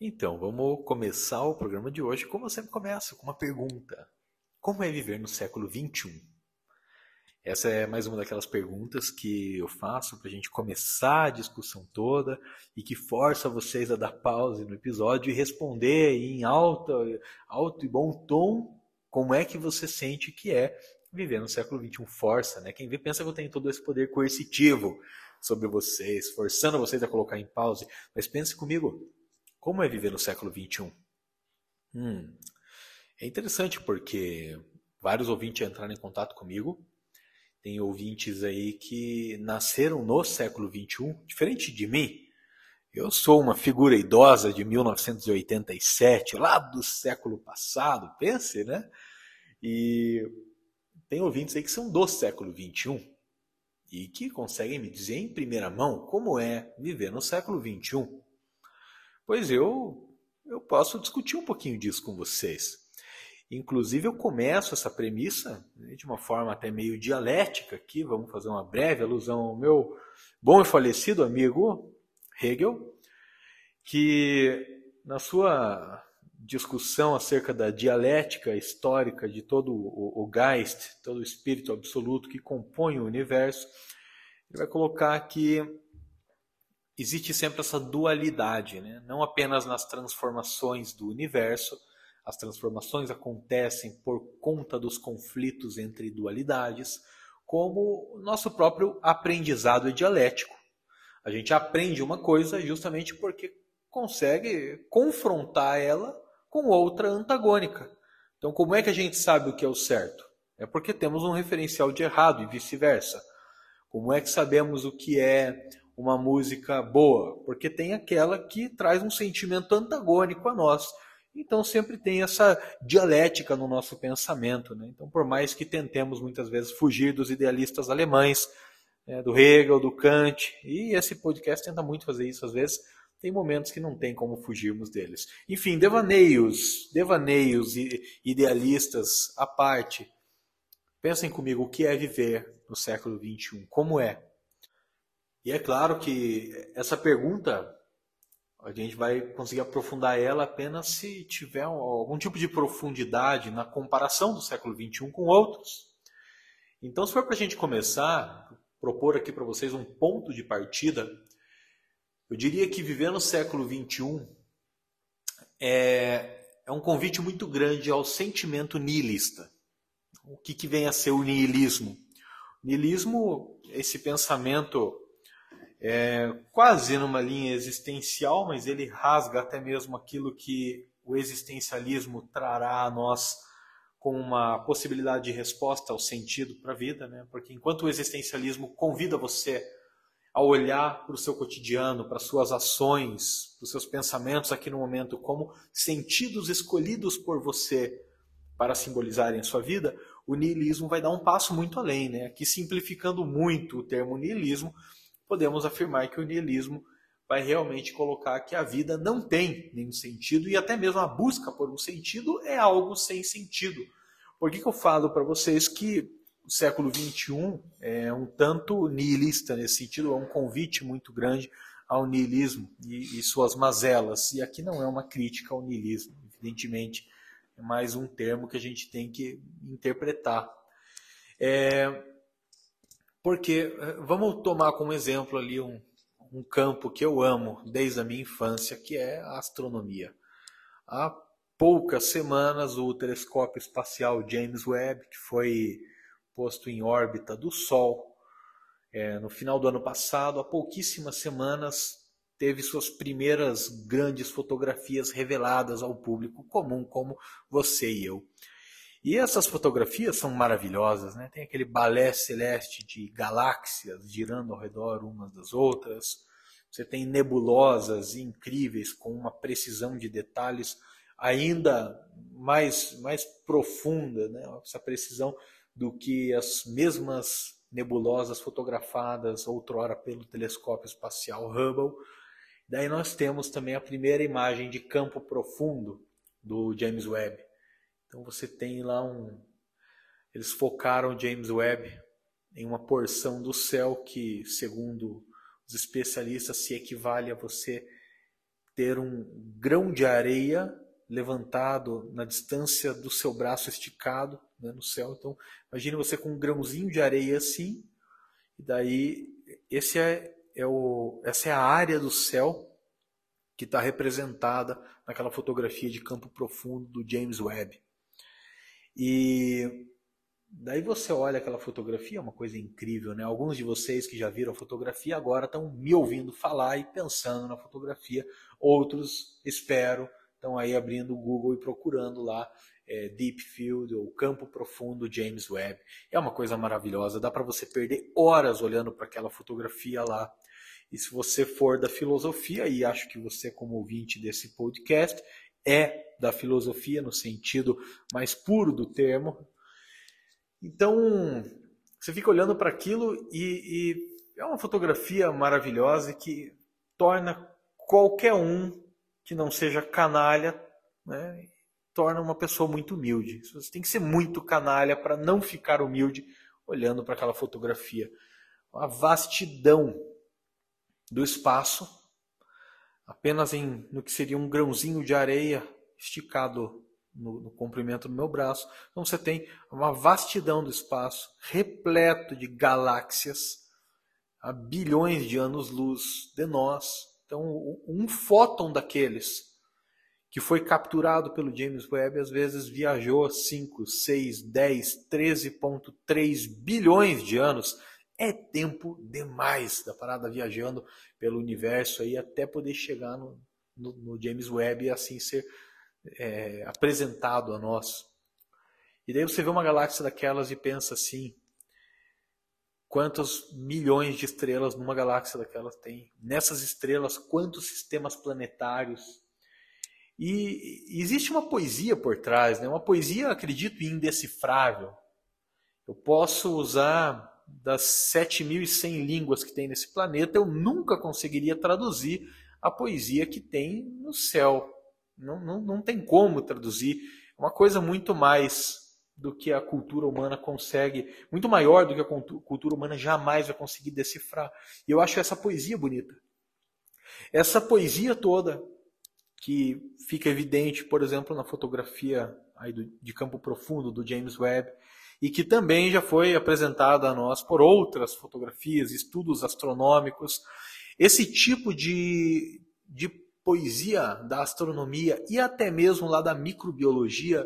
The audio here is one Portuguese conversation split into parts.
Então, vamos começar o programa de hoje como eu sempre começo, com uma pergunta. Como é viver no século XXI? Essa é mais uma daquelas perguntas que eu faço para a gente começar a discussão toda e que força vocês a dar pause no episódio e responder em alto, alto e bom tom como é que você sente que é viver no século XXI. Força, né? Quem vê pensa que eu tenho todo esse poder coercitivo sobre vocês, forçando vocês a colocar em pause. Mas pense comigo, como é viver no século XXI? Hum, é interessante porque vários ouvintes entraram em contato comigo. Tem ouvintes aí que nasceram no século XXI, diferente de mim. Eu sou uma figura idosa de 1987, lá do século passado, pense, né? E tem ouvintes aí que são do século XXI e que conseguem me dizer em primeira mão como é viver no século XXI. Pois eu, eu posso discutir um pouquinho disso com vocês. Inclusive, eu começo essa premissa né, de uma forma até meio dialética aqui. Vamos fazer uma breve alusão ao meu bom e falecido amigo Hegel, que na sua discussão acerca da dialética histórica de todo o, o Geist, todo o espírito absoluto que compõe o universo, ele vai colocar que existe sempre essa dualidade, né? não apenas nas transformações do universo, as transformações acontecem por conta dos conflitos entre dualidades, como nosso próprio aprendizado dialético. A gente aprende uma coisa justamente porque consegue confrontar ela com outra antagônica. Então, como é que a gente sabe o que é o certo? É porque temos um referencial de errado e vice-versa. Como é que sabemos o que é uma música boa, porque tem aquela que traz um sentimento antagônico a nós. Então sempre tem essa dialética no nosso pensamento. Né? Então, por mais que tentemos muitas vezes fugir dos idealistas alemães, né, do Hegel, do Kant, e esse podcast tenta muito fazer isso às vezes, tem momentos que não tem como fugirmos deles. Enfim, devaneios, devaneios idealistas à parte. Pensem comigo o que é viver no século XXI, como é e é claro que essa pergunta a gente vai conseguir aprofundar ela apenas se tiver algum tipo de profundidade na comparação do século XXI com outros. Então, se for para a gente começar, propor aqui para vocês um ponto de partida, eu diria que viver no século XXI é, é um convite muito grande ao sentimento nihilista. O que, que vem a ser o nihilismo? O nihilismo, esse pensamento é, quase numa linha existencial, mas ele rasga até mesmo aquilo que o existencialismo trará a nós com uma possibilidade de resposta ao sentido para a vida, né? porque enquanto o existencialismo convida você a olhar para o seu cotidiano, para suas ações, para os seus pensamentos aqui no momento como sentidos escolhidos por você para simbolizarem a sua vida, o niilismo vai dar um passo muito além, né? Aqui simplificando muito o termo niilismo, podemos afirmar que o niilismo vai realmente colocar que a vida não tem nenhum sentido e até mesmo a busca por um sentido é algo sem sentido. Por que, que eu falo para vocês que o século XXI é um tanto nihilista nesse sentido, é um convite muito grande ao niilismo e, e suas mazelas. E aqui não é uma crítica ao niilismo, evidentemente, é mais um termo que a gente tem que interpretar. É, porque eh, vamos tomar como exemplo ali um, um campo que eu amo desde a minha infância, que é a astronomia. Há poucas semanas, o telescópio espacial James Webb, que foi posto em órbita do Sol, é, no final do ano passado, há pouquíssimas semanas, teve suas primeiras grandes fotografias reveladas ao público comum, como você e eu. E essas fotografias são maravilhosas, né? Tem aquele balé celeste de galáxias girando ao redor umas das outras. Você tem nebulosas incríveis com uma precisão de detalhes ainda mais mais profunda, né? Essa precisão do que as mesmas nebulosas fotografadas outrora pelo telescópio espacial Hubble. Daí nós temos também a primeira imagem de campo profundo do James Webb então você tem lá um. Eles focaram James Webb em uma porção do céu que, segundo os especialistas, se equivale a você ter um grão de areia levantado na distância do seu braço esticado né, no céu. Então, imagine você com um grãozinho de areia assim, e daí esse é, é o, essa é a área do céu que está representada naquela fotografia de campo profundo do James Webb. E daí você olha aquela fotografia, é uma coisa incrível, né? Alguns de vocês que já viram a fotografia agora estão me ouvindo falar e pensando na fotografia. Outros, espero, estão aí abrindo o Google e procurando lá é, Deep Field ou Campo Profundo James Webb. É uma coisa maravilhosa, dá para você perder horas olhando para aquela fotografia lá. E se você for da filosofia, e acho que você, como ouvinte desse podcast, é da filosofia no sentido mais puro do termo, então você fica olhando para aquilo e, e é uma fotografia maravilhosa que torna qualquer um que não seja canalha, né, torna uma pessoa muito humilde. Você tem que ser muito canalha para não ficar humilde olhando para aquela fotografia. A vastidão do espaço, apenas em no que seria um grãozinho de areia esticado no, no, comprimento do meu braço. Então você tem uma vastidão do espaço, repleto de galáxias, a bilhões de anos-luz de nós. Então, um fóton daqueles que foi capturado pelo James Webb, às vezes viajou 5, 6, 10, 13,3 bilhões de anos é tempo demais da parada viajando pelo universo aí até poder chegar no, no, no James Webb e assim ser é, apresentado a nós. E daí você vê uma galáxia daquelas e pensa assim: quantos milhões de estrelas numa galáxia daquelas tem? Nessas estrelas, quantos sistemas planetários? E existe uma poesia por trás, né? uma poesia, acredito, indecifrável. Eu posso usar das 7.100 línguas que tem nesse planeta, eu nunca conseguiria traduzir a poesia que tem no céu. Não, não, não tem como traduzir. É uma coisa muito mais do que a cultura humana consegue, muito maior do que a cultura humana jamais vai conseguir decifrar. E eu acho essa poesia bonita. Essa poesia toda, que fica evidente, por exemplo, na fotografia aí do, de campo profundo do James Webb, e que também já foi apresentada a nós por outras fotografias, estudos astronômicos. Esse tipo de, de poesia da astronomia e até mesmo lá da microbiologia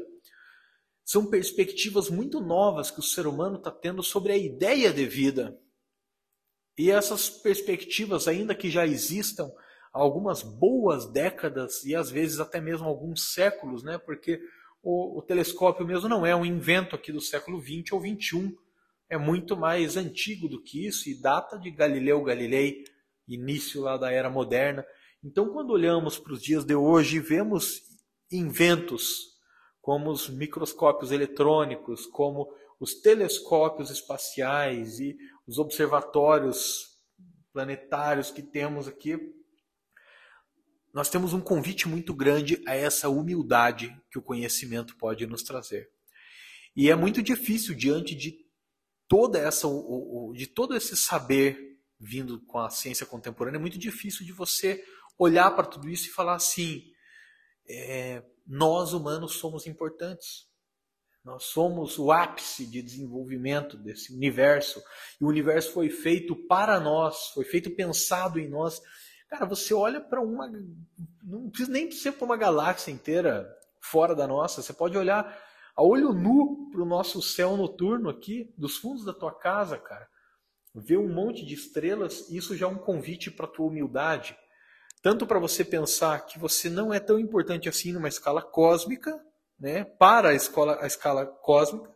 são perspectivas muito novas que o ser humano está tendo sobre a ideia de vida. E essas perspectivas, ainda que já existam há algumas boas décadas e às vezes até mesmo alguns séculos, né? porque o, o telescópio mesmo não é um invento aqui do século XX ou XXI. É muito mais antigo do que isso e data de Galileu Galilei, início lá da era moderna. Então, quando olhamos para os dias de hoje e vemos inventos como os microscópios eletrônicos, como os telescópios espaciais e os observatórios planetários que temos aqui, nós temos um convite muito grande a essa humildade que o conhecimento pode nos trazer. E é muito difícil diante de toda essa de todo esse saber vindo com a ciência contemporânea, é muito difícil de você olhar para tudo isso e falar assim: é, nós humanos somos importantes. Nós somos o ápice de desenvolvimento desse universo. E o universo foi feito para nós, foi feito pensado em nós. Cara, você olha para uma. Não precisa nem ser para uma galáxia inteira fora da nossa. Você pode olhar a olho nu para o nosso céu noturno aqui, dos fundos da tua casa, cara. Ver um monte de estrelas, isso já é um convite para a tua humildade. Tanto para você pensar que você não é tão importante assim numa escala cósmica, né, para a, escola, a escala cósmica,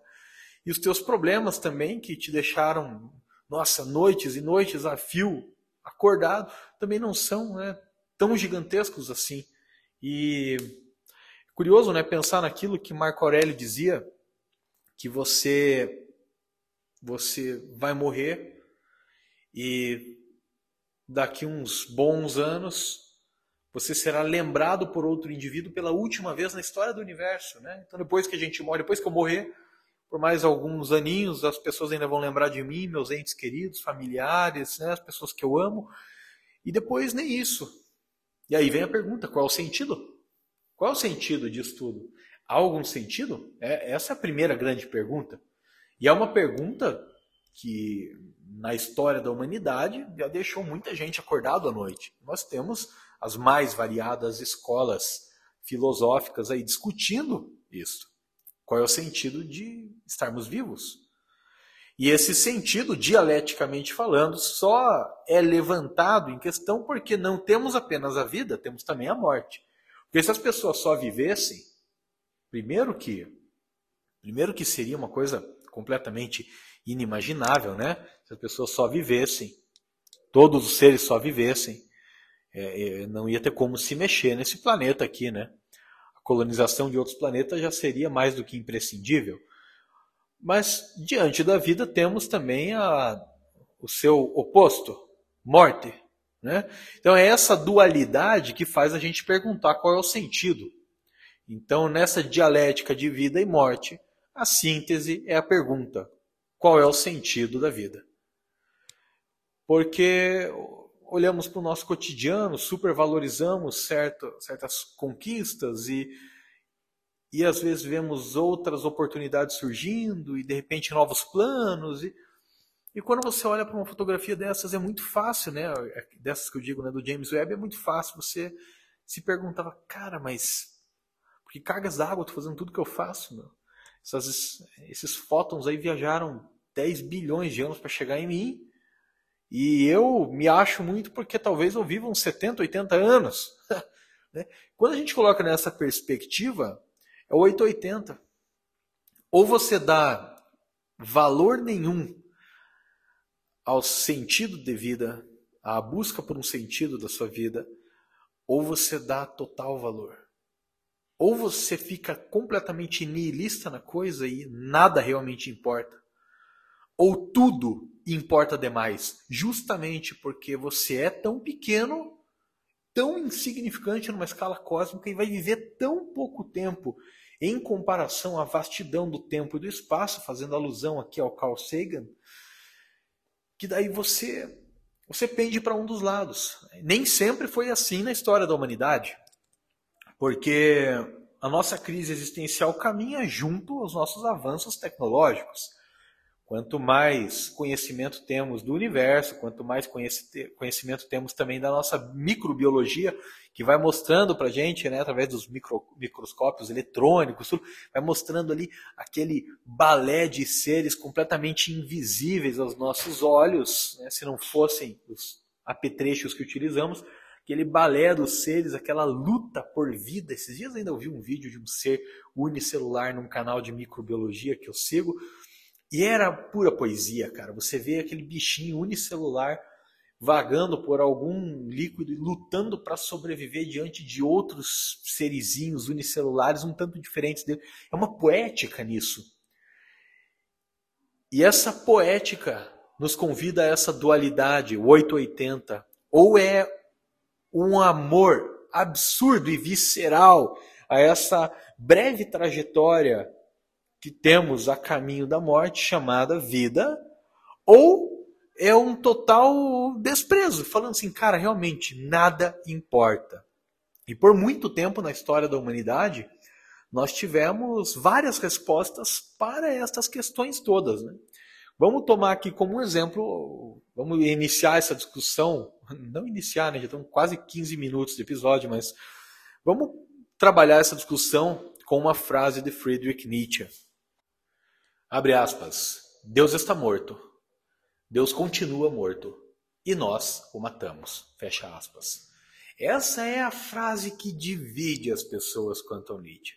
e os teus problemas também, que te deixaram, nossa, noites e noites a fio acordado também não são né, tão gigantescos assim. E curioso, né, pensar naquilo que Marco Aurélio dizia, que você você vai morrer e daqui uns bons anos você será lembrado por outro indivíduo pela última vez na história do universo, né? Então depois que a gente morre, depois que eu morrer, por mais alguns aninhos, as pessoas ainda vão lembrar de mim, meus entes queridos, familiares, né, as pessoas que eu amo. E depois nem isso. E aí vem a pergunta: qual é o sentido? Qual é o sentido disso tudo? Há algum sentido? É, essa é a primeira grande pergunta. E é uma pergunta que, na história da humanidade, já deixou muita gente acordado à noite. Nós temos as mais variadas escolas filosóficas aí discutindo isso. Qual é o sentido de estarmos vivos? E esse sentido, dialeticamente falando, só é levantado em questão porque não temos apenas a vida, temos também a morte. Porque se as pessoas só vivessem, primeiro que primeiro que seria uma coisa completamente inimaginável, né? Se as pessoas só vivessem, todos os seres só vivessem, é, é, não ia ter como se mexer nesse planeta aqui, né? Colonização de outros planetas já seria mais do que imprescindível. Mas diante da vida temos também a, o seu oposto, morte. Né? Então é essa dualidade que faz a gente perguntar qual é o sentido. Então, nessa dialética de vida e morte, a síntese é a pergunta: qual é o sentido da vida? Porque olhamos para o nosso cotidiano, supervalorizamos certo, certas conquistas e, e às vezes vemos outras oportunidades surgindo e de repente novos planos. E, e quando você olha para uma fotografia dessas, é muito fácil, né? Dessas que eu digo, né, do James Webb, é muito fácil você se perguntava, cara, mas por que cargas d'água estou fazendo tudo que eu faço? Meu? Essas, esses fótons aí viajaram 10 bilhões de anos para chegar em mim. E eu me acho muito porque talvez eu viva uns 70, 80 anos. Né? Quando a gente coloca nessa perspectiva, é o 880. Ou você dá valor nenhum ao sentido de vida, à busca por um sentido da sua vida, ou você dá total valor. Ou você fica completamente nihilista na coisa e nada realmente importa. Ou tudo importa demais, justamente porque você é tão pequeno, tão insignificante numa escala cósmica e vai viver tão pouco tempo em comparação à vastidão do tempo e do espaço, fazendo alusão aqui ao Carl Sagan, que daí você você pende para um dos lados. Nem sempre foi assim na história da humanidade, porque a nossa crise existencial caminha junto aos nossos avanços tecnológicos. Quanto mais conhecimento temos do universo, quanto mais conhecimento temos também da nossa microbiologia, que vai mostrando para a gente, né, através dos micro, microscópios eletrônicos, tudo, vai mostrando ali aquele balé de seres completamente invisíveis aos nossos olhos, né, se não fossem os apetrechos que utilizamos, aquele balé dos seres, aquela luta por vida. Esses dias ainda ouvi um vídeo de um ser unicelular num canal de microbiologia que eu sigo, e era pura poesia, cara. Você vê aquele bichinho unicelular vagando por algum líquido e lutando para sobreviver diante de outros serizinhos unicelulares um tanto diferentes dele. É uma poética nisso. E essa poética nos convida a essa dualidade, o 880. Ou é um amor absurdo e visceral a essa breve trajetória que temos a caminho da morte, chamada vida, ou é um total desprezo, falando assim, cara, realmente nada importa. E por muito tempo na história da humanidade, nós tivemos várias respostas para estas questões todas. Né? Vamos tomar aqui como um exemplo, vamos iniciar essa discussão, não iniciar, né? já estão quase 15 minutos de episódio, mas vamos trabalhar essa discussão com uma frase de Friedrich Nietzsche. Abre aspas. Deus está morto. Deus continua morto. E nós o matamos. Fecha aspas. Essa é a frase que divide as pessoas quanto ao Nietzsche.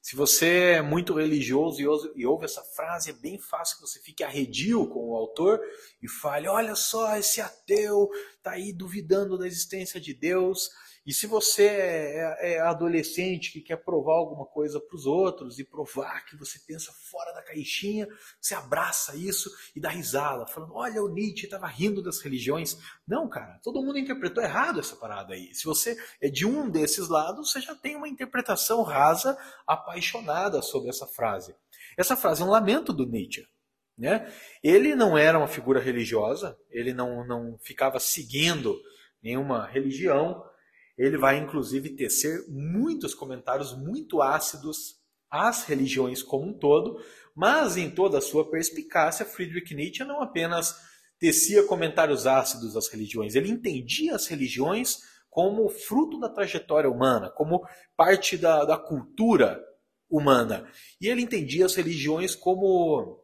Se você é muito religioso e ouve essa frase, é bem fácil que você fique arredio com o autor e fale: olha só, esse ateu está aí duvidando da existência de Deus. E se você é, é, é adolescente que quer provar alguma coisa para os outros e provar que você pensa fora da caixinha, você abraça isso e dá risada, falando: olha, o Nietzsche estava rindo das religiões. Não, cara, todo mundo interpretou errado essa parada aí. Se você é de um desses lados, você já tem uma interpretação rasa, apaixonada sobre essa frase. Essa frase é um lamento do Nietzsche. Né? Ele não era uma figura religiosa, ele não, não ficava seguindo nenhuma religião, ele vai inclusive tecer muitos comentários muito ácidos às religiões como um todo, mas em toda a sua perspicácia, Friedrich Nietzsche não apenas tecia comentários ácidos às religiões, ele entendia as religiões como fruto da trajetória humana, como parte da, da cultura humana. E ele entendia as religiões como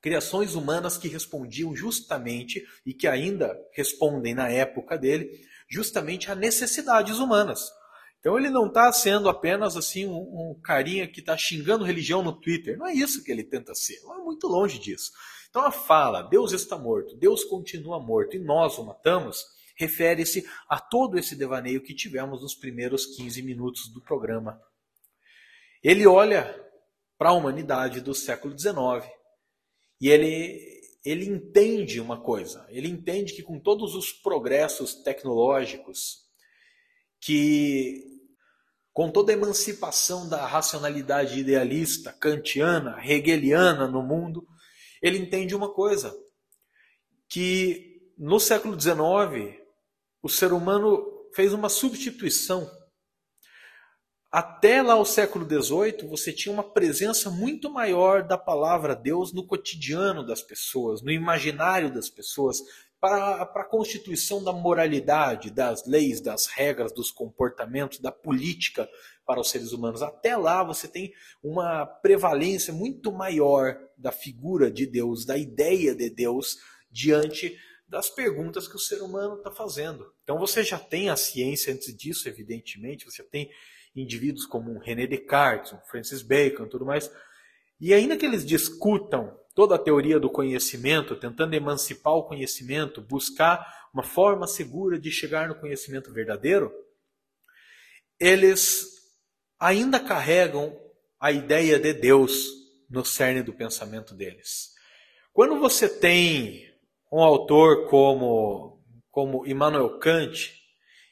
criações humanas que respondiam justamente e que ainda respondem na época dele, justamente a necessidades humanas. Então ele não está sendo apenas assim um, um carinha que está xingando religião no Twitter. Não é isso que ele tenta ser. É muito longe disso. Então a fala Deus está morto, Deus continua morto e nós o matamos refere-se a todo esse devaneio que tivemos nos primeiros 15 minutos do programa. Ele olha para a humanidade do século XIX e ele, ele entende uma coisa: ele entende que com todos os progressos tecnológicos, que com toda a emancipação da racionalidade idealista, kantiana, hegeliana no mundo, ele entende uma coisa: que no século XIX o ser humano fez uma substituição. Até lá o século XVIII, você tinha uma presença muito maior da palavra Deus no cotidiano das pessoas, no imaginário das pessoas, para, para a constituição da moralidade, das leis, das regras, dos comportamentos, da política para os seres humanos. Até lá você tem uma prevalência muito maior da figura de Deus, da ideia de Deus diante das perguntas que o ser humano está fazendo. Então você já tem a ciência antes disso, evidentemente, você tem indivíduos como René Descartes, Francis Bacon, tudo mais. E ainda que eles discutam toda a teoria do conhecimento, tentando emancipar o conhecimento, buscar uma forma segura de chegar no conhecimento verdadeiro, eles ainda carregam a ideia de Deus no cerne do pensamento deles. Quando você tem um autor como, como Immanuel Kant,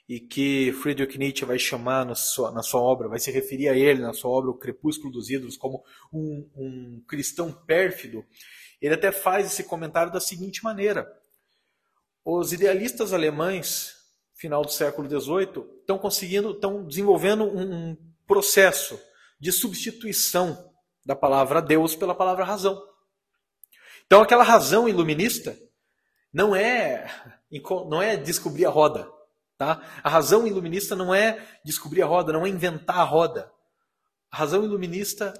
e que Friedrich Nietzsche vai chamar na sua, na sua obra, vai se referir a ele na sua obra O Crepúsculo dos Ídolos como um, um cristão pérfido, ele até faz esse comentário da seguinte maneira: os idealistas alemães, final do século XVIII, estão conseguindo, estão desenvolvendo um processo de substituição da palavra Deus pela palavra razão. Então, aquela razão iluminista não é não é descobrir a roda, tá? A razão iluminista não é descobrir a roda, não é inventar a roda. A razão iluminista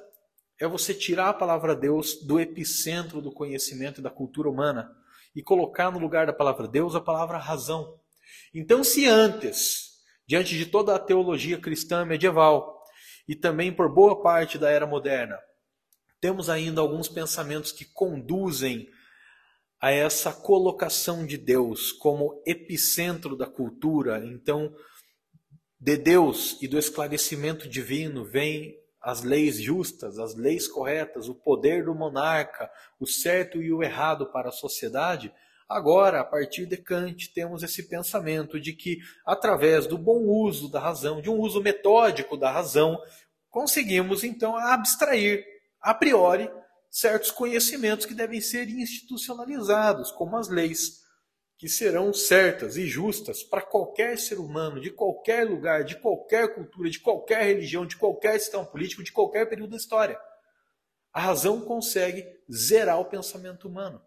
é você tirar a palavra Deus do epicentro do conhecimento e da cultura humana e colocar no lugar da palavra Deus a palavra razão. Então, se antes, diante de toda a teologia cristã medieval e também por boa parte da era moderna, temos ainda alguns pensamentos que conduzem a essa colocação de Deus como epicentro da cultura. Então, de Deus e do esclarecimento divino vem as leis justas, as leis corretas, o poder do monarca, o certo e o errado para a sociedade. Agora, a partir de Kant, temos esse pensamento de que, através do bom uso da razão, de um uso metódico da razão, conseguimos então abstrair a priori certos conhecimentos que devem ser institucionalizados, como as leis, que serão certas e justas para qualquer ser humano, de qualquer lugar, de qualquer cultura, de qualquer religião, de qualquer sistema político, de qualquer período da história. A razão consegue zerar o pensamento humano.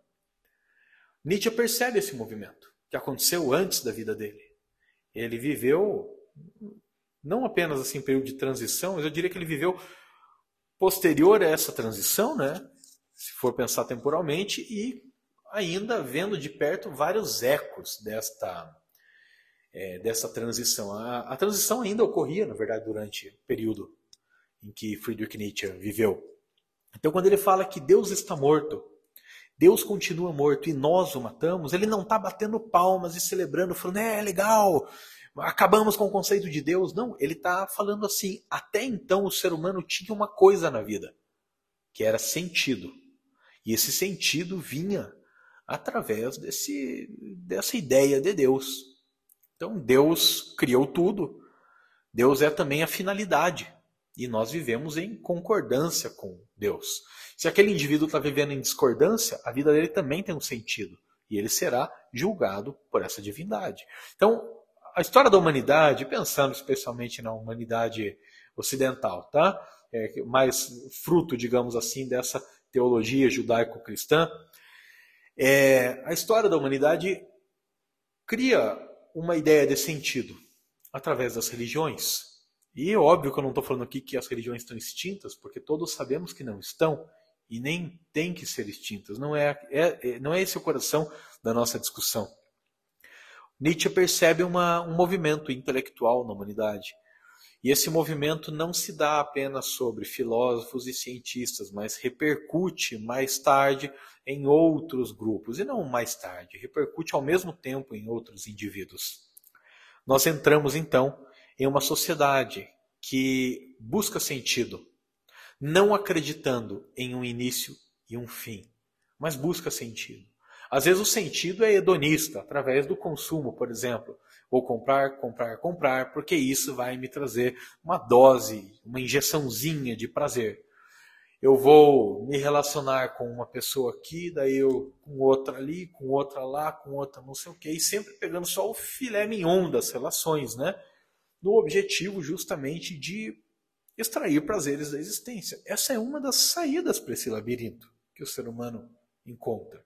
Nietzsche percebe esse movimento, que aconteceu antes da vida dele. Ele viveu não apenas assim período de transição, mas eu diria que ele viveu posterior a essa transição, né? se for pensar temporalmente, e ainda vendo de perto vários ecos desta, é, dessa transição. A, a, transição ainda ocorria, na verdade, durante o período em que Friedrich Nietzsche viveu. Então, quando ele fala que Deus está morto, Deus continua morto e nós o matamos, ele não está batendo palmas e celebrando, falando, é legal, acabamos com o conceito de Deus. Não, ele está falando assim: até então o ser humano tinha uma coisa na vida, que era sentido. E esse sentido vinha através desse, dessa ideia de Deus. Então, Deus criou tudo. Deus é também a finalidade. E nós vivemos em concordância com Deus. Se aquele indivíduo está vivendo em discordância, a vida dele também tem um sentido. E ele será julgado por essa divindade. Então, a história da humanidade, pensando especialmente na humanidade ocidental, tá? É, mais fruto, digamos assim, dessa teologia judaico-cristã, é, a história da humanidade cria uma ideia de sentido através das religiões. E é óbvio que eu não estou falando aqui que as religiões estão extintas, porque todos sabemos que não estão e nem têm que ser extintas. Não é, é, é não é esse o coração da nossa discussão. Nietzsche percebe uma, um movimento intelectual na humanidade. E esse movimento não se dá apenas sobre filósofos e cientistas, mas repercute mais tarde em outros grupos. E não mais tarde, repercute ao mesmo tempo em outros indivíduos. Nós entramos então em uma sociedade que busca sentido, não acreditando em um início e um fim, mas busca sentido. Às vezes o sentido é hedonista, através do consumo, por exemplo. Vou comprar, comprar, comprar, porque isso vai me trazer uma dose, uma injeçãozinha de prazer. Eu vou me relacionar com uma pessoa aqui, daí eu com outra ali, com outra lá, com outra não sei o quê, e sempre pegando só o filé mignon das relações, né? No objetivo justamente de extrair prazeres da existência. Essa é uma das saídas para esse labirinto que o ser humano encontra.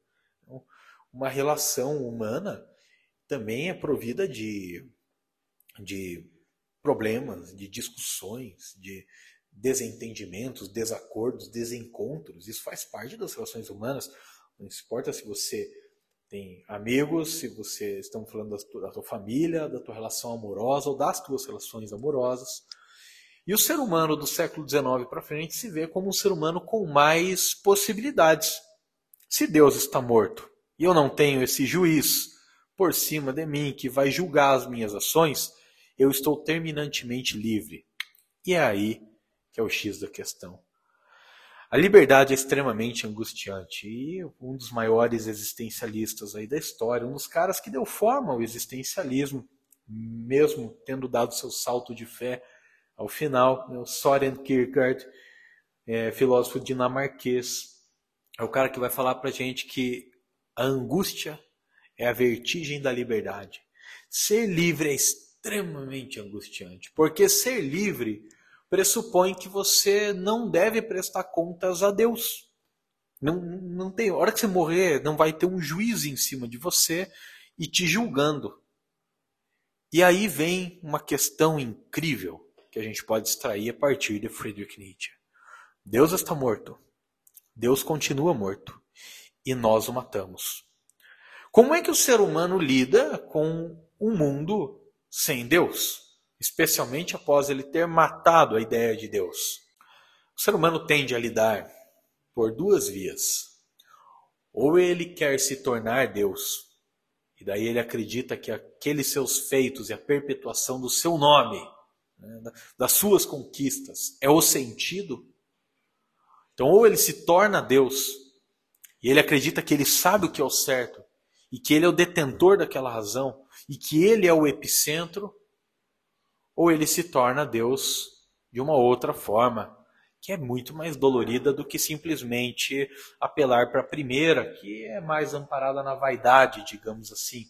Uma relação humana também é provida de, de problemas, de discussões, de desentendimentos, desacordos, desencontros. Isso faz parte das relações humanas. Não importa se você tem amigos, se você estamos falando da tua, da tua família, da tua relação amorosa ou das tuas relações amorosas. E o ser humano do século XIX para frente se vê como um ser humano com mais possibilidades. Se Deus está morto, e eu não tenho esse juiz por cima de mim que vai julgar as minhas ações, eu estou terminantemente livre. E é aí que é o X da questão. A liberdade é extremamente angustiante e um dos maiores existencialistas aí da história, um dos caras que deu forma ao existencialismo, mesmo tendo dado seu salto de fé ao final, né, o Soren Kierkegaard, é, filósofo dinamarquês, é o cara que vai falar para gente que a angústia é a vertigem da liberdade. Ser livre é extremamente angustiante, porque ser livre pressupõe que você não deve prestar contas a Deus. Não, não tem, a hora que você morrer, não vai ter um juiz em cima de você e te julgando. E aí vem uma questão incrível que a gente pode extrair a partir de Friedrich Nietzsche. Deus está morto. Deus continua morto e nós o matamos. Como é que o ser humano lida com um mundo sem Deus? Especialmente após ele ter matado a ideia de Deus. O ser humano tende a lidar por duas vias. Ou ele quer se tornar Deus, e daí ele acredita que aqueles seus feitos e a perpetuação do seu nome, né, das suas conquistas, é o sentido. Então, ou ele se torna Deus, e ele acredita que ele sabe o que é o certo e que ele é o detentor daquela razão e que ele é o epicentro, ou ele se torna Deus de uma outra forma, que é muito mais dolorida do que simplesmente apelar para a primeira, que é mais amparada na vaidade, digamos assim.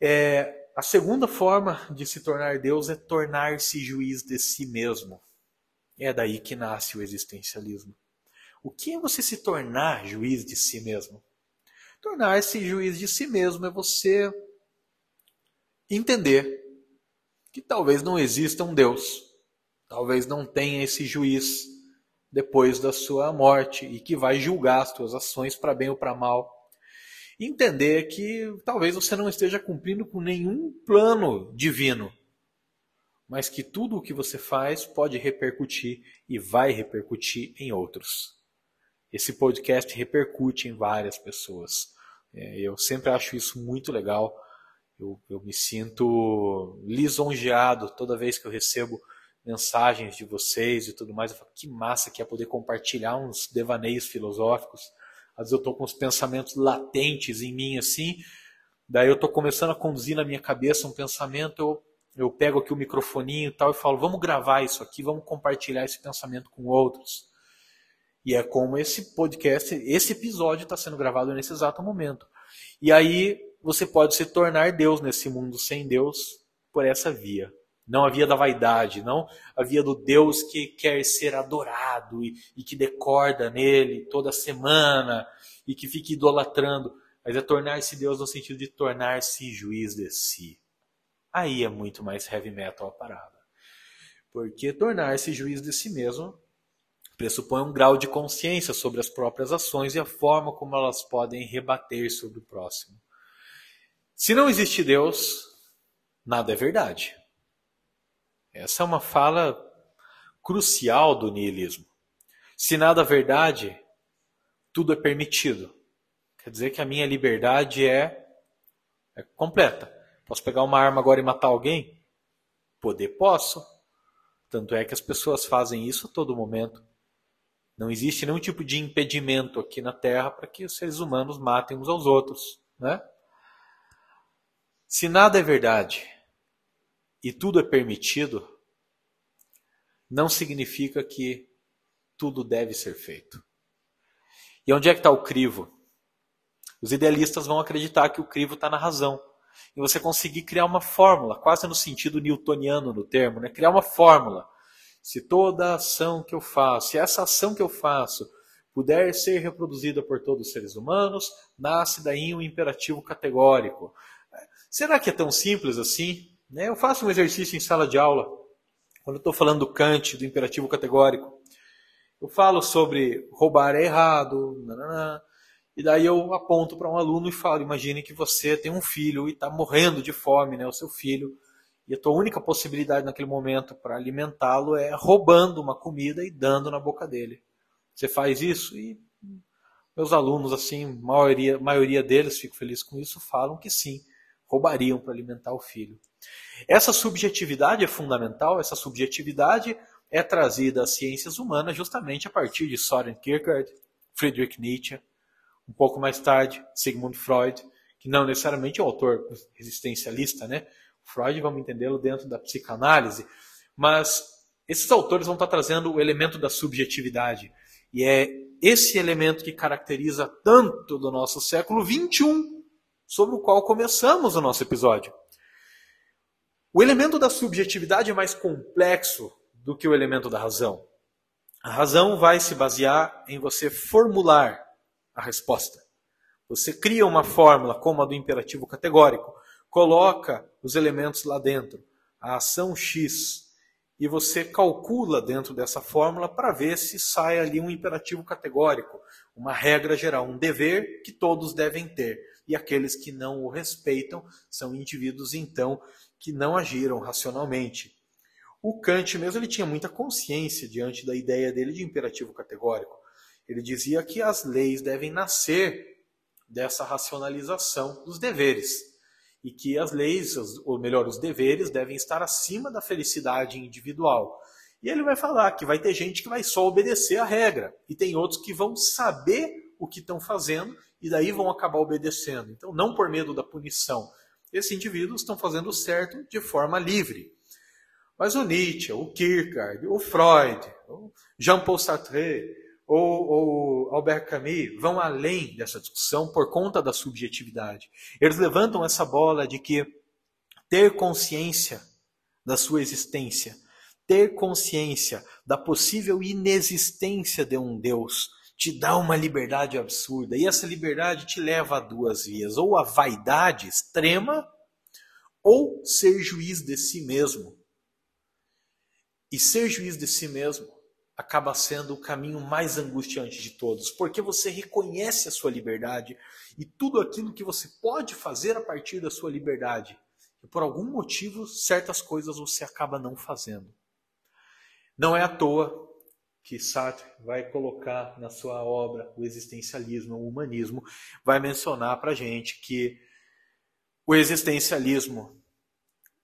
É, a segunda forma de se tornar Deus é tornar-se juiz de si mesmo. É daí que nasce o existencialismo. O que é você se tornar juiz de si mesmo? Tornar-se juiz de si mesmo é você entender que talvez não exista um Deus, talvez não tenha esse juiz depois da sua morte e que vai julgar as tuas ações para bem ou para mal. Entender que talvez você não esteja cumprindo com nenhum plano divino, mas que tudo o que você faz pode repercutir e vai repercutir em outros esse podcast repercute em várias pessoas. É, eu sempre acho isso muito legal. Eu, eu me sinto lisonjeado toda vez que eu recebo mensagens de vocês e tudo mais. Eu falo, que massa que é poder compartilhar uns devaneios filosóficos. Às vezes eu estou com os pensamentos latentes em mim assim, daí eu estou começando a conduzir na minha cabeça um pensamento, eu, eu pego aqui o microfoninho e tal e falo, vamos gravar isso aqui, vamos compartilhar esse pensamento com outros. E é como esse podcast, esse episódio está sendo gravado nesse exato momento. E aí você pode se tornar Deus nesse mundo sem Deus por essa via. Não a via da vaidade, não a via do Deus que quer ser adorado e, e que decorda nele toda semana e que fica idolatrando, mas é tornar-se Deus no sentido de tornar-se juiz de si. Aí é muito mais heavy metal a parada. Porque tornar-se juiz de si mesmo pressupõe um grau de consciência sobre as próprias ações e a forma como elas podem rebater sobre o próximo. Se não existe Deus, nada é verdade. Essa é uma fala crucial do niilismo. Se nada é verdade, tudo é permitido. Quer dizer que a minha liberdade é, é completa. Posso pegar uma arma agora e matar alguém? Poder posso. Tanto é que as pessoas fazem isso a todo momento. Não existe nenhum tipo de impedimento aqui na Terra para que os seres humanos matem uns aos outros. Né? Se nada é verdade e tudo é permitido, não significa que tudo deve ser feito. E onde é que está o crivo? Os idealistas vão acreditar que o crivo está na razão. E você conseguir criar uma fórmula, quase no sentido newtoniano do termo, né? criar uma fórmula. Se toda ação que eu faço, se essa ação que eu faço puder ser reproduzida por todos os seres humanos, nasce daí um imperativo categórico. Será que é tão simples assim? Né? Eu faço um exercício em sala de aula, quando eu estou falando do Kant, do imperativo categórico. Eu falo sobre roubar é errado, nanana, e daí eu aponto para um aluno e falo: imagine que você tem um filho e está morrendo de fome, né, o seu filho, e a tua única possibilidade naquele momento para alimentá-lo é roubando uma comida e dando na boca dele. Você faz isso e meus alunos, assim, maioria, maioria deles, fico feliz com isso, falam que sim roubariam para alimentar o filho. Essa subjetividade é fundamental, essa subjetividade é trazida às ciências humanas justamente a partir de Soren Kierkegaard, Friedrich Nietzsche, um pouco mais tarde, Sigmund Freud, que não necessariamente é o autor existencialista, né? Freud, vamos entendê-lo dentro da psicanálise, mas esses autores vão estar trazendo o elemento da subjetividade. E é esse elemento que caracteriza tanto do nosso século XXI sobre o qual começamos o nosso episódio. O elemento da subjetividade é mais complexo do que o elemento da razão. A razão vai se basear em você formular a resposta. Você cria uma fórmula como a do imperativo categórico, coloca os elementos lá dentro, a ação X, e você calcula dentro dessa fórmula para ver se sai ali um imperativo categórico, uma regra geral, um dever que todos devem ter e aqueles que não o respeitam são indivíduos, então, que não agiram racionalmente. O Kant mesmo ele tinha muita consciência diante da ideia dele de imperativo categórico. Ele dizia que as leis devem nascer dessa racionalização dos deveres e que as leis, ou melhor, os deveres devem estar acima da felicidade individual. E ele vai falar que vai ter gente que vai só obedecer a regra e tem outros que vão saber o que estão fazendo e daí vão acabar obedecendo. Então, não por medo da punição. Esses indivíduos estão fazendo certo de forma livre. Mas o Nietzsche, o Kierkegaard, o Freud, o Jean-Paul Sartre, ou, ou Albert Camus vão além dessa discussão por conta da subjetividade. Eles levantam essa bola de que ter consciência da sua existência, ter consciência da possível inexistência de um Deus, te dá uma liberdade absurda. E essa liberdade te leva a duas vias: ou a vaidade extrema, ou ser juiz de si mesmo. E ser juiz de si mesmo acaba sendo o caminho mais angustiante de todos, porque você reconhece a sua liberdade e tudo aquilo que você pode fazer a partir da sua liberdade. E por algum motivo, certas coisas você acaba não fazendo. Não é à toa que Sartre vai colocar na sua obra o existencialismo, o humanismo, vai mencionar para gente que o existencialismo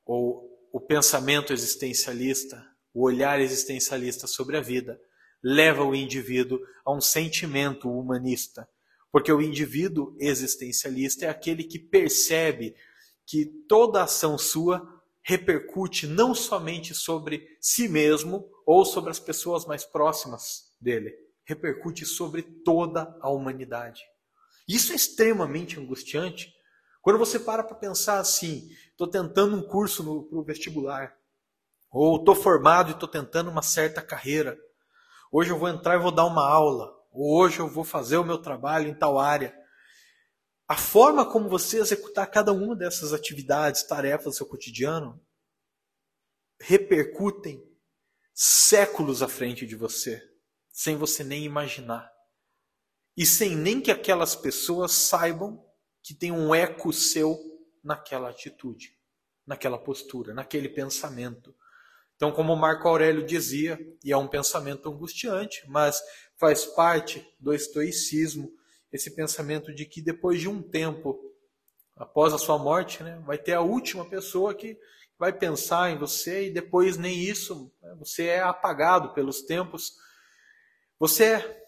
ou o pensamento existencialista, o olhar existencialista sobre a vida, leva o indivíduo a um sentimento humanista, porque o indivíduo existencialista é aquele que percebe que toda ação sua repercute não somente sobre si mesmo ou sobre as pessoas mais próximas dele, repercute sobre toda a humanidade. Isso é extremamente angustiante Quando você para para pensar assim, estou tentando um curso para o vestibular, ou estou formado e estou tentando uma certa carreira, hoje eu vou entrar e vou dar uma aula, ou hoje eu vou fazer o meu trabalho em tal área. A forma como você executar cada uma dessas atividades, tarefas do seu cotidiano, repercutem séculos à frente de você, sem você nem imaginar. E sem nem que aquelas pessoas saibam que tem um eco seu naquela atitude, naquela postura, naquele pensamento. Então, como Marco Aurélio dizia, e é um pensamento angustiante, mas faz parte do estoicismo, esse pensamento de que depois de um tempo, após a sua morte, né, vai ter a última pessoa que vai pensar em você e depois nem isso, né, você é apagado pelos tempos. Você é,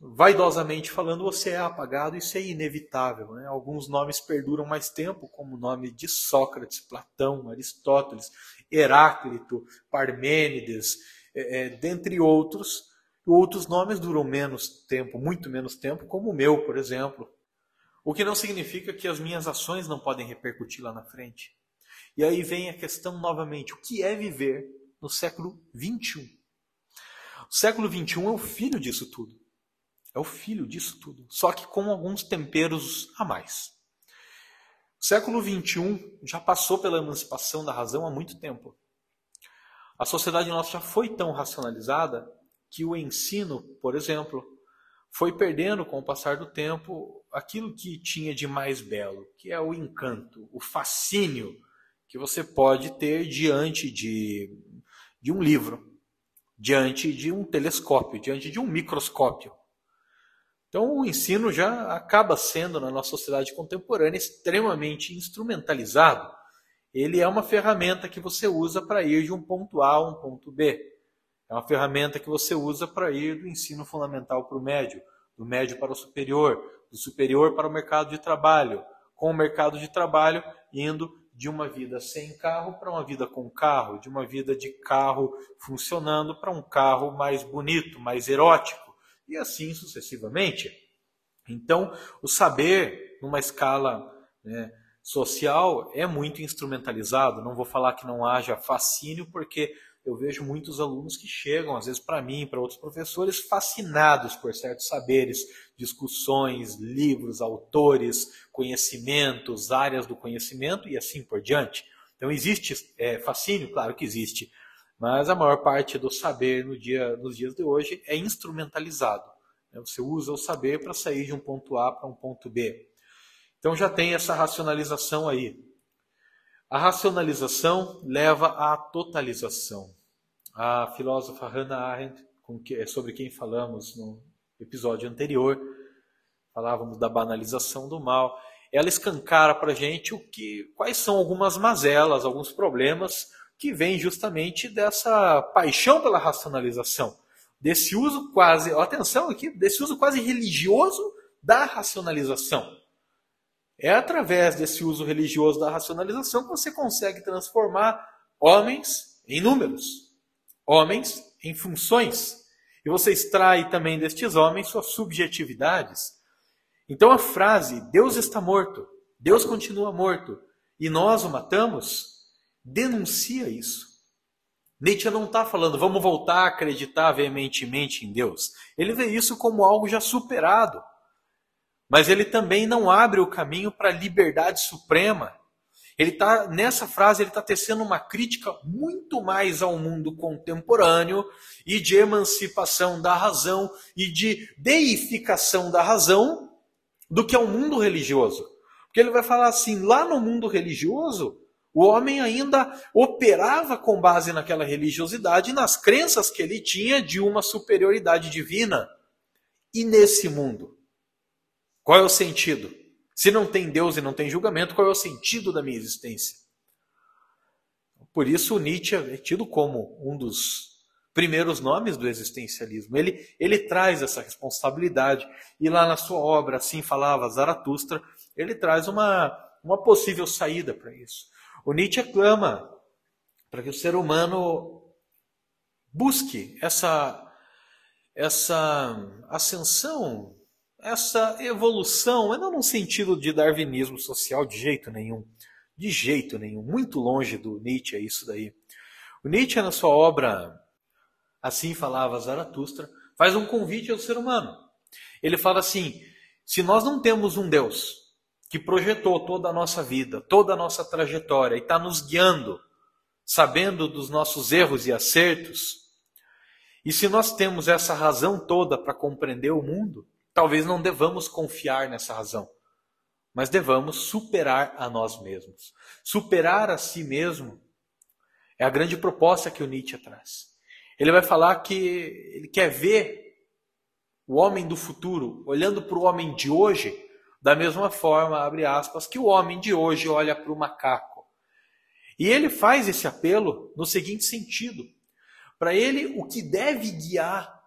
vaidosamente falando, você é apagado, isso é inevitável. Né? Alguns nomes perduram mais tempo, como o nome de Sócrates, Platão, Aristóteles, Heráclito, Parmênides, é, é, dentre outros. Outros nomes duram menos tempo, muito menos tempo, como o meu, por exemplo. O que não significa que as minhas ações não podem repercutir lá na frente. E aí vem a questão novamente: o que é viver no século 21? O século 21 é o filho disso tudo. É o filho disso tudo. Só que com alguns temperos a mais. O século 21 já passou pela emancipação da razão há muito tempo. A sociedade nossa já foi tão racionalizada que o ensino, por exemplo, foi perdendo com o passar do tempo aquilo que tinha de mais belo, que é o encanto, o fascínio que você pode ter diante de, de um livro, diante de um telescópio, diante de um microscópio. Então, o ensino já acaba sendo, na nossa sociedade contemporânea, extremamente instrumentalizado. Ele é uma ferramenta que você usa para ir de um ponto A a um ponto B. É uma ferramenta que você usa para ir do ensino fundamental para o médio, do médio para o superior, do superior para o mercado de trabalho, com o mercado de trabalho indo de uma vida sem carro para uma vida com carro, de uma vida de carro funcionando para um carro mais bonito, mais erótico e assim sucessivamente. Então, o saber, numa escala né, social, é muito instrumentalizado. Não vou falar que não haja fascínio, porque eu vejo muitos alunos que chegam, às vezes para mim, para outros professores, fascinados por certos saberes, discussões, livros, autores, conhecimentos, áreas do conhecimento e assim por diante. Então, existe é, fascínio? Claro que existe. Mas a maior parte do saber no dia, nos dias de hoje é instrumentalizado. Né? Você usa o saber para sair de um ponto A para um ponto B. Então já tem essa racionalização aí. A racionalização leva à totalização. A filósofa Hannah Arendt, sobre quem falamos no episódio anterior, falávamos da banalização do mal. Ela escancara para a gente o que, quais são algumas mazelas, alguns problemas que vem justamente dessa paixão pela racionalização, desse uso quase, atenção aqui, desse uso quase religioso da racionalização. É através desse uso religioso da racionalização que você consegue transformar homens em números, homens em funções. E você extrai também destes homens suas subjetividades. Então a frase Deus está morto, Deus continua morto e nós o matamos denuncia isso. Nietzsche não está falando, vamos voltar a acreditar veementemente em Deus. Ele vê isso como algo já superado. Mas ele também não abre o caminho para a liberdade suprema. Ele tá nessa frase ele está tecendo uma crítica muito mais ao mundo contemporâneo e de emancipação da razão e de deificação da razão do que ao mundo religioso. Porque ele vai falar assim, lá no mundo religioso, o homem ainda operava com base naquela religiosidade e nas crenças que ele tinha de uma superioridade divina. E nesse mundo? Qual é o sentido? Se não tem Deus e não tem julgamento, qual é o sentido da minha existência? Por isso, Nietzsche é tido como um dos primeiros nomes do existencialismo. Ele, ele traz essa responsabilidade. E lá na sua obra, assim falava Zaratustra, ele traz uma, uma possível saída para isso. O Nietzsche clama para que o ser humano busque essa, essa ascensão essa evolução, não num sentido de darwinismo social de jeito nenhum, de jeito nenhum, muito longe do Nietzsche é isso daí. O Nietzsche, na sua obra Assim Falava Zaratustra, faz um convite ao ser humano. Ele fala assim: se nós não temos um Deus que projetou toda a nossa vida, toda a nossa trajetória e está nos guiando, sabendo dos nossos erros e acertos, e se nós temos essa razão toda para compreender o mundo, talvez não devamos confiar nessa razão, mas devamos superar a nós mesmos. Superar a si mesmo é a grande proposta que o Nietzsche traz. Ele vai falar que ele quer ver o homem do futuro olhando para o homem de hoje da mesma forma, abre aspas, que o homem de hoje olha para o macaco. E ele faz esse apelo no seguinte sentido: para ele, o que deve guiar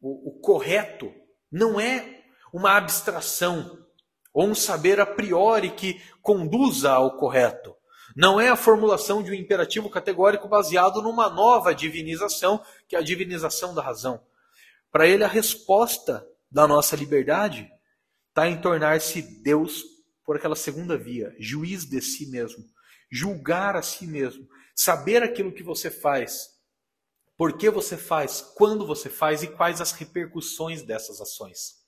o, o correto não é uma abstração ou um saber a priori que conduza ao correto. Não é a formulação de um imperativo categórico baseado numa nova divinização, que é a divinização da razão. Para ele, a resposta da nossa liberdade está em tornar-se Deus por aquela segunda via, juiz de si mesmo, julgar a si mesmo, saber aquilo que você faz, por que você faz, quando você faz e quais as repercussões dessas ações.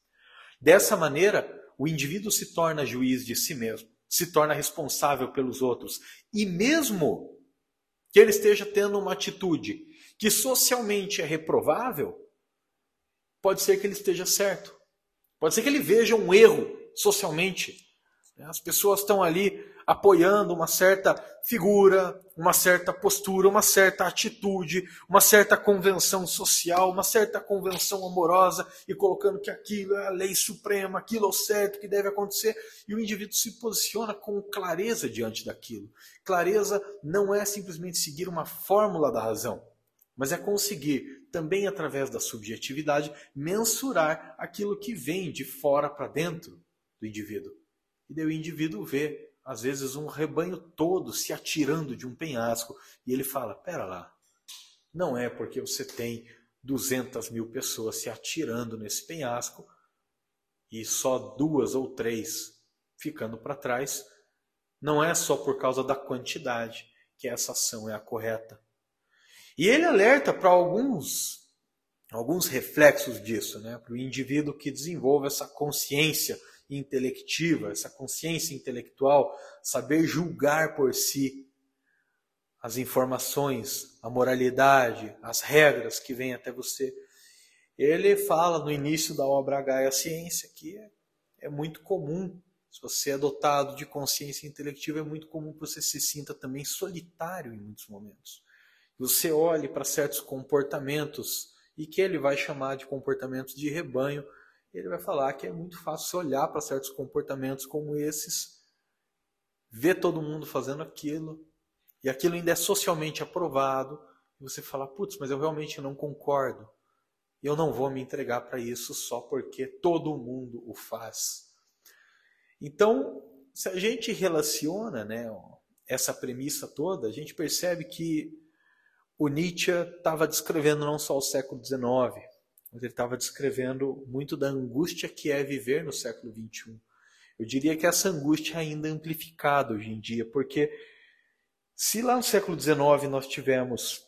Dessa maneira, o indivíduo se torna juiz de si mesmo se torna responsável pelos outros. E mesmo que ele esteja tendo uma atitude que socialmente é reprovável, pode ser que ele esteja certo. Pode ser que ele veja um erro socialmente. As pessoas estão ali apoiando uma certa figura, uma certa postura, uma certa atitude, uma certa convenção social, uma certa convenção amorosa e colocando que aquilo é a lei suprema, aquilo é o certo que deve acontecer, e o indivíduo se posiciona com clareza diante daquilo. Clareza não é simplesmente seguir uma fórmula da razão, mas é conseguir, também através da subjetividade, mensurar aquilo que vem de fora para dentro do indivíduo. E daí o indivíduo vê às vezes, um rebanho todo se atirando de um penhasco e ele fala: Pera lá, não é porque você tem 200 mil pessoas se atirando nesse penhasco e só duas ou três ficando para trás, não é só por causa da quantidade que essa ação é a correta. E ele alerta para alguns alguns reflexos disso, né? para o indivíduo que desenvolve essa consciência intelectiva, essa consciência intelectual, saber julgar por si as informações, a moralidade, as regras que vêm até você. Ele fala no início da obra Gaia Ciência que é, é muito comum, se você é dotado de consciência intelectiva, é muito comum que você se sinta também solitário em muitos momentos. Você olhe para certos comportamentos e que ele vai chamar de comportamentos de rebanho, ele vai falar que é muito fácil olhar para certos comportamentos como esses, ver todo mundo fazendo aquilo, e aquilo ainda é socialmente aprovado, e você fala, putz, mas eu realmente não concordo. Eu não vou me entregar para isso só porque todo mundo o faz. Então, se a gente relaciona né, essa premissa toda, a gente percebe que o Nietzsche estava descrevendo não só o século XIX, mas ele estava descrevendo muito da angústia que é viver no século XXI. Eu diria que essa angústia é ainda amplificada hoje em dia, porque se lá no século XIX nós tivemos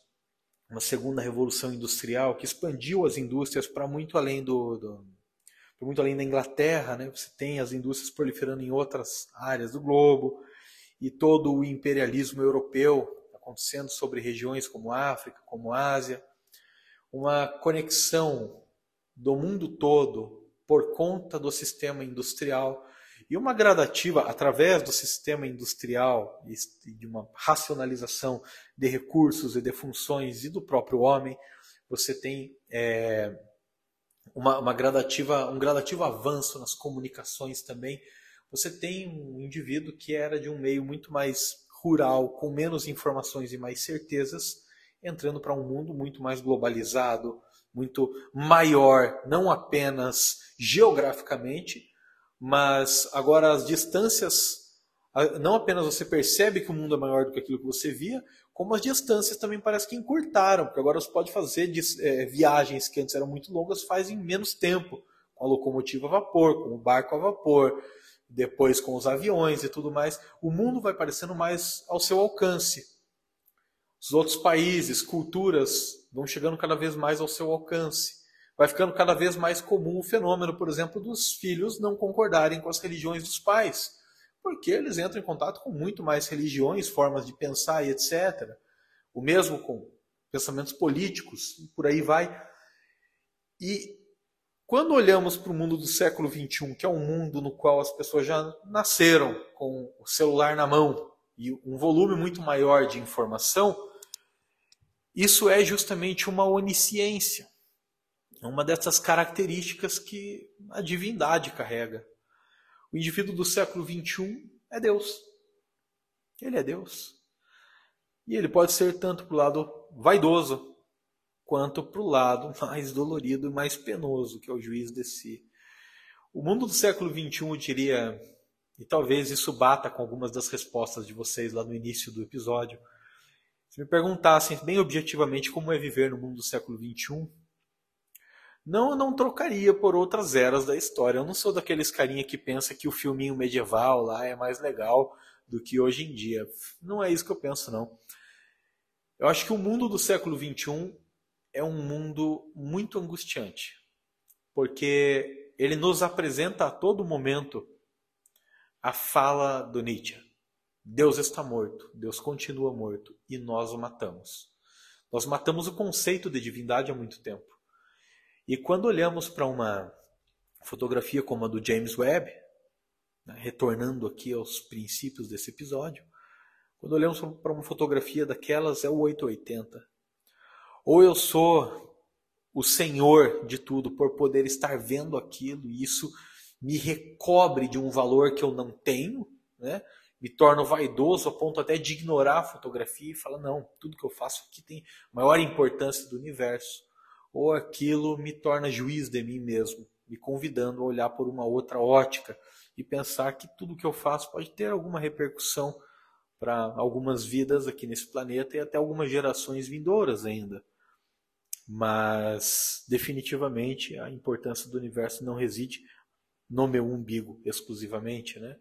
uma segunda revolução industrial que expandiu as indústrias para muito além do, do muito além da Inglaterra, né? Você tem as indústrias proliferando em outras áreas do globo e todo o imperialismo europeu acontecendo sobre regiões como África, como Ásia uma conexão do mundo todo por conta do sistema industrial e uma gradativa através do sistema industrial e de uma racionalização de recursos e de funções e do próprio homem, você tem é, uma, uma, gradativa, um gradativo avanço nas comunicações também. Você tem um indivíduo que era de um meio muito mais rural, com menos informações e mais certezas, entrando para um mundo muito mais globalizado, muito maior, não apenas geograficamente, mas agora as distâncias, não apenas você percebe que o mundo é maior do que aquilo que você via, como as distâncias também parece que encurtaram, porque agora você pode fazer é, viagens que antes eram muito longas, faz em menos tempo, com a locomotiva a vapor, com o barco a vapor, depois com os aviões e tudo mais, o mundo vai parecendo mais ao seu alcance. Os outros países, culturas vão chegando cada vez mais ao seu alcance. Vai ficando cada vez mais comum o fenômeno, por exemplo, dos filhos não concordarem com as religiões dos pais, porque eles entram em contato com muito mais religiões, formas de pensar e etc. O mesmo com pensamentos políticos, e por aí vai. E quando olhamos para o mundo do século XXI, que é um mundo no qual as pessoas já nasceram com o celular na mão e um volume muito maior de informação, isso é justamente uma onisciência, uma dessas características que a divindade carrega. O indivíduo do século XXI é Deus. Ele é Deus. E ele pode ser tanto para o lado vaidoso, quanto para o lado mais dolorido e mais penoso, que é o juiz de si. O mundo do século XXI, eu diria, e talvez isso bata com algumas das respostas de vocês lá no início do episódio, se me perguntassem bem objetivamente como é viver no mundo do século XXI, não, eu não trocaria por outras eras da história. Eu não sou daqueles carinha que pensa que o filminho medieval lá é mais legal do que hoje em dia. Não é isso que eu penso, não. Eu acho que o mundo do século XXI é um mundo muito angustiante, porque ele nos apresenta a todo momento a fala do Nietzsche. Deus está morto, Deus continua morto e nós o matamos. Nós matamos o conceito de divindade há muito tempo. E quando olhamos para uma fotografia como a do James Webb, né, retornando aqui aos princípios desse episódio, quando olhamos para uma fotografia daquelas, é o 880. Ou eu sou o senhor de tudo por poder estar vendo aquilo e isso me recobre de um valor que eu não tenho, né? me torno vaidoso a ponto até de ignorar a fotografia e falar: não, tudo que eu faço aqui tem maior importância do universo ou aquilo me torna juiz de mim mesmo, me convidando a olhar por uma outra ótica e pensar que tudo que eu faço pode ter alguma repercussão para algumas vidas aqui nesse planeta e até algumas gerações vindouras ainda. Mas definitivamente a importância do universo não reside no meu umbigo exclusivamente, né?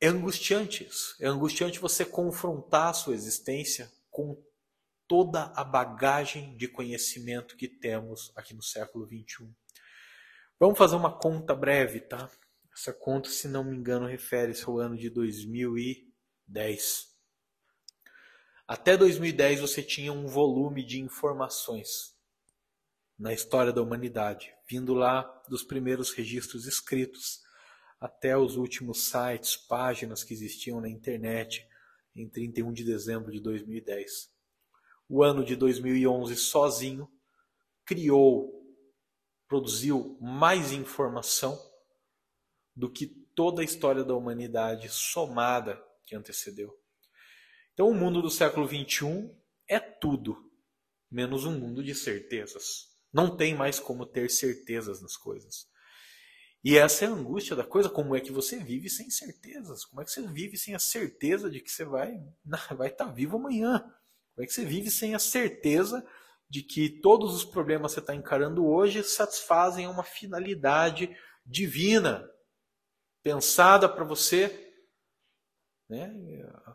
É angustiante isso. É angustiante você confrontar a sua existência com toda a bagagem de conhecimento que temos aqui no século XXI. Vamos fazer uma conta breve, tá? Essa conta, se não me engano, refere-se ao ano de 2010. Até 2010 você tinha um volume de informações na história da humanidade, vindo lá dos primeiros registros escritos até os últimos sites, páginas que existiam na internet em 31 de dezembro de 2010 o ano de 2011 sozinho, criou, produziu mais informação do que toda a história da humanidade somada que antecedeu. Então, o mundo do século XXI é tudo, menos um mundo de certezas. Não tem mais como ter certezas nas coisas. E essa é a angústia da coisa, como é que você vive sem certezas? Como é que você vive sem a certeza de que você vai vai estar vivo amanhã? Como é que você vive sem a certeza de que todos os problemas que você está encarando hoje satisfazem uma finalidade divina, pensada para você, né?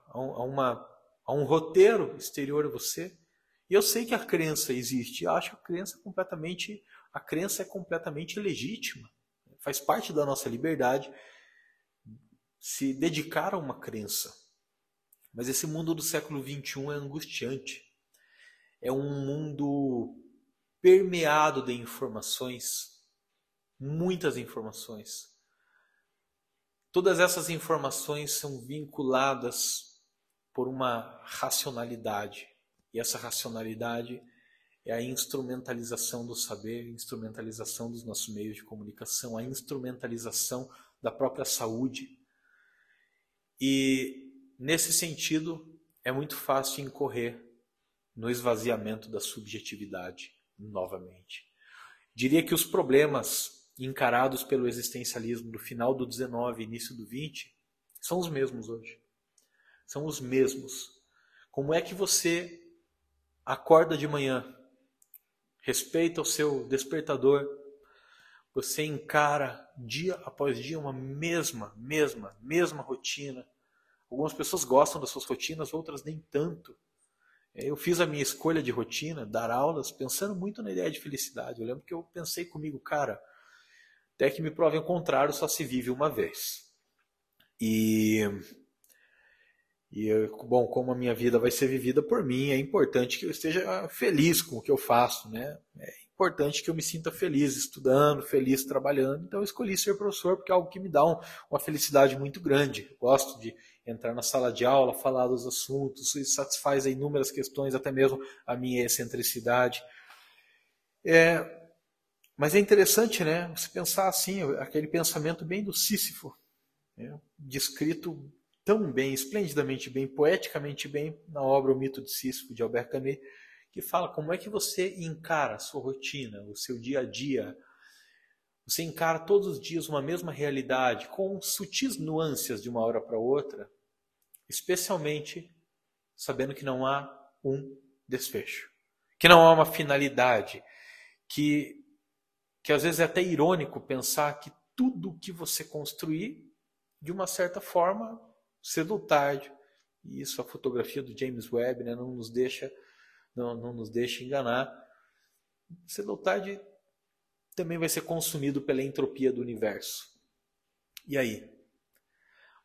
a, uma, a um roteiro exterior a você. E eu sei que a crença existe, eu acho a crença completamente, a crença é completamente legítima, faz parte da nossa liberdade se dedicar a uma crença. Mas esse mundo do século XXI é angustiante. É um mundo permeado de informações, muitas informações. Todas essas informações são vinculadas por uma racionalidade. E essa racionalidade é a instrumentalização do saber, a instrumentalização dos nossos meios de comunicação, a instrumentalização da própria saúde. E Nesse sentido, é muito fácil incorrer no esvaziamento da subjetividade novamente. Diria que os problemas encarados pelo existencialismo do final do 19 e início do 20 são os mesmos hoje. São os mesmos. Como é que você acorda de manhã, respeita o seu despertador, você encara dia após dia uma mesma, mesma, mesma rotina. Algumas pessoas gostam das suas rotinas, outras nem tanto. É, eu fiz a minha escolha de rotina, dar aulas, pensando muito na ideia de felicidade. Eu lembro que eu pensei comigo, cara, até que me provem o contrário, só se vive uma vez. E, e bom, como a minha vida vai ser vivida por mim, é importante que eu esteja feliz com o que eu faço, né? É importante que eu me sinta feliz estudando, feliz trabalhando. Então eu escolhi ser professor porque é algo que me dá um, uma felicidade muito grande. Eu gosto de entrar na sala de aula, falar dos assuntos, isso satisfaz inúmeras questões, até mesmo a minha excentricidade. É, mas é interessante, né? Você pensar assim, aquele pensamento bem do Sísifo, né, descrito tão bem, esplendidamente bem, poeticamente bem na obra O Mito de Sísifo de Albert Camus que fala como é que você encara a sua rotina, o seu dia a dia. Você encara todos os dias uma mesma realidade, com sutis nuances de uma hora para outra, especialmente sabendo que não há um desfecho, que não há uma finalidade, que, que às vezes é até irônico pensar que tudo que você construir, de uma certa forma, cedo ou tarde, e isso a fotografia do James Webb né, não nos deixa não, não nos deixe enganar. Cedo ou tarde também vai ser consumido pela entropia do universo. E aí?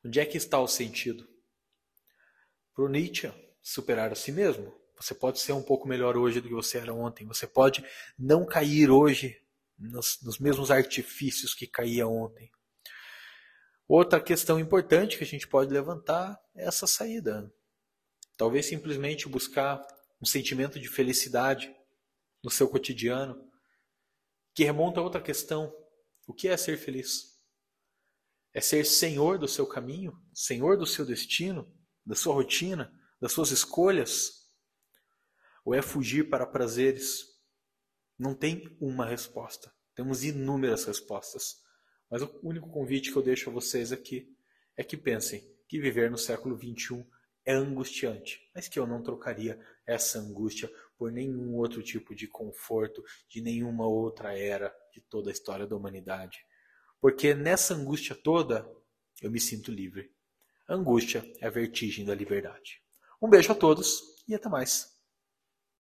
Onde é que está o sentido? Para o Nietzsche, superar a si mesmo. Você pode ser um pouco melhor hoje do que você era ontem. Você pode não cair hoje nos, nos mesmos artifícios que caía ontem. Outra questão importante que a gente pode levantar é essa saída. Talvez simplesmente buscar um sentimento de felicidade no seu cotidiano, que remonta a outra questão: o que é ser feliz? É ser senhor do seu caminho, senhor do seu destino, da sua rotina, das suas escolhas? Ou é fugir para prazeres? Não tem uma resposta. Temos inúmeras respostas. Mas o único convite que eu deixo a vocês aqui é que pensem que viver no século XXI é angustiante, mas que eu não trocaria essa angústia por nenhum outro tipo de conforto, de nenhuma outra era de toda a história da humanidade. Porque nessa angústia toda eu me sinto livre. A angústia é a vertigem da liberdade. Um beijo a todos e até mais.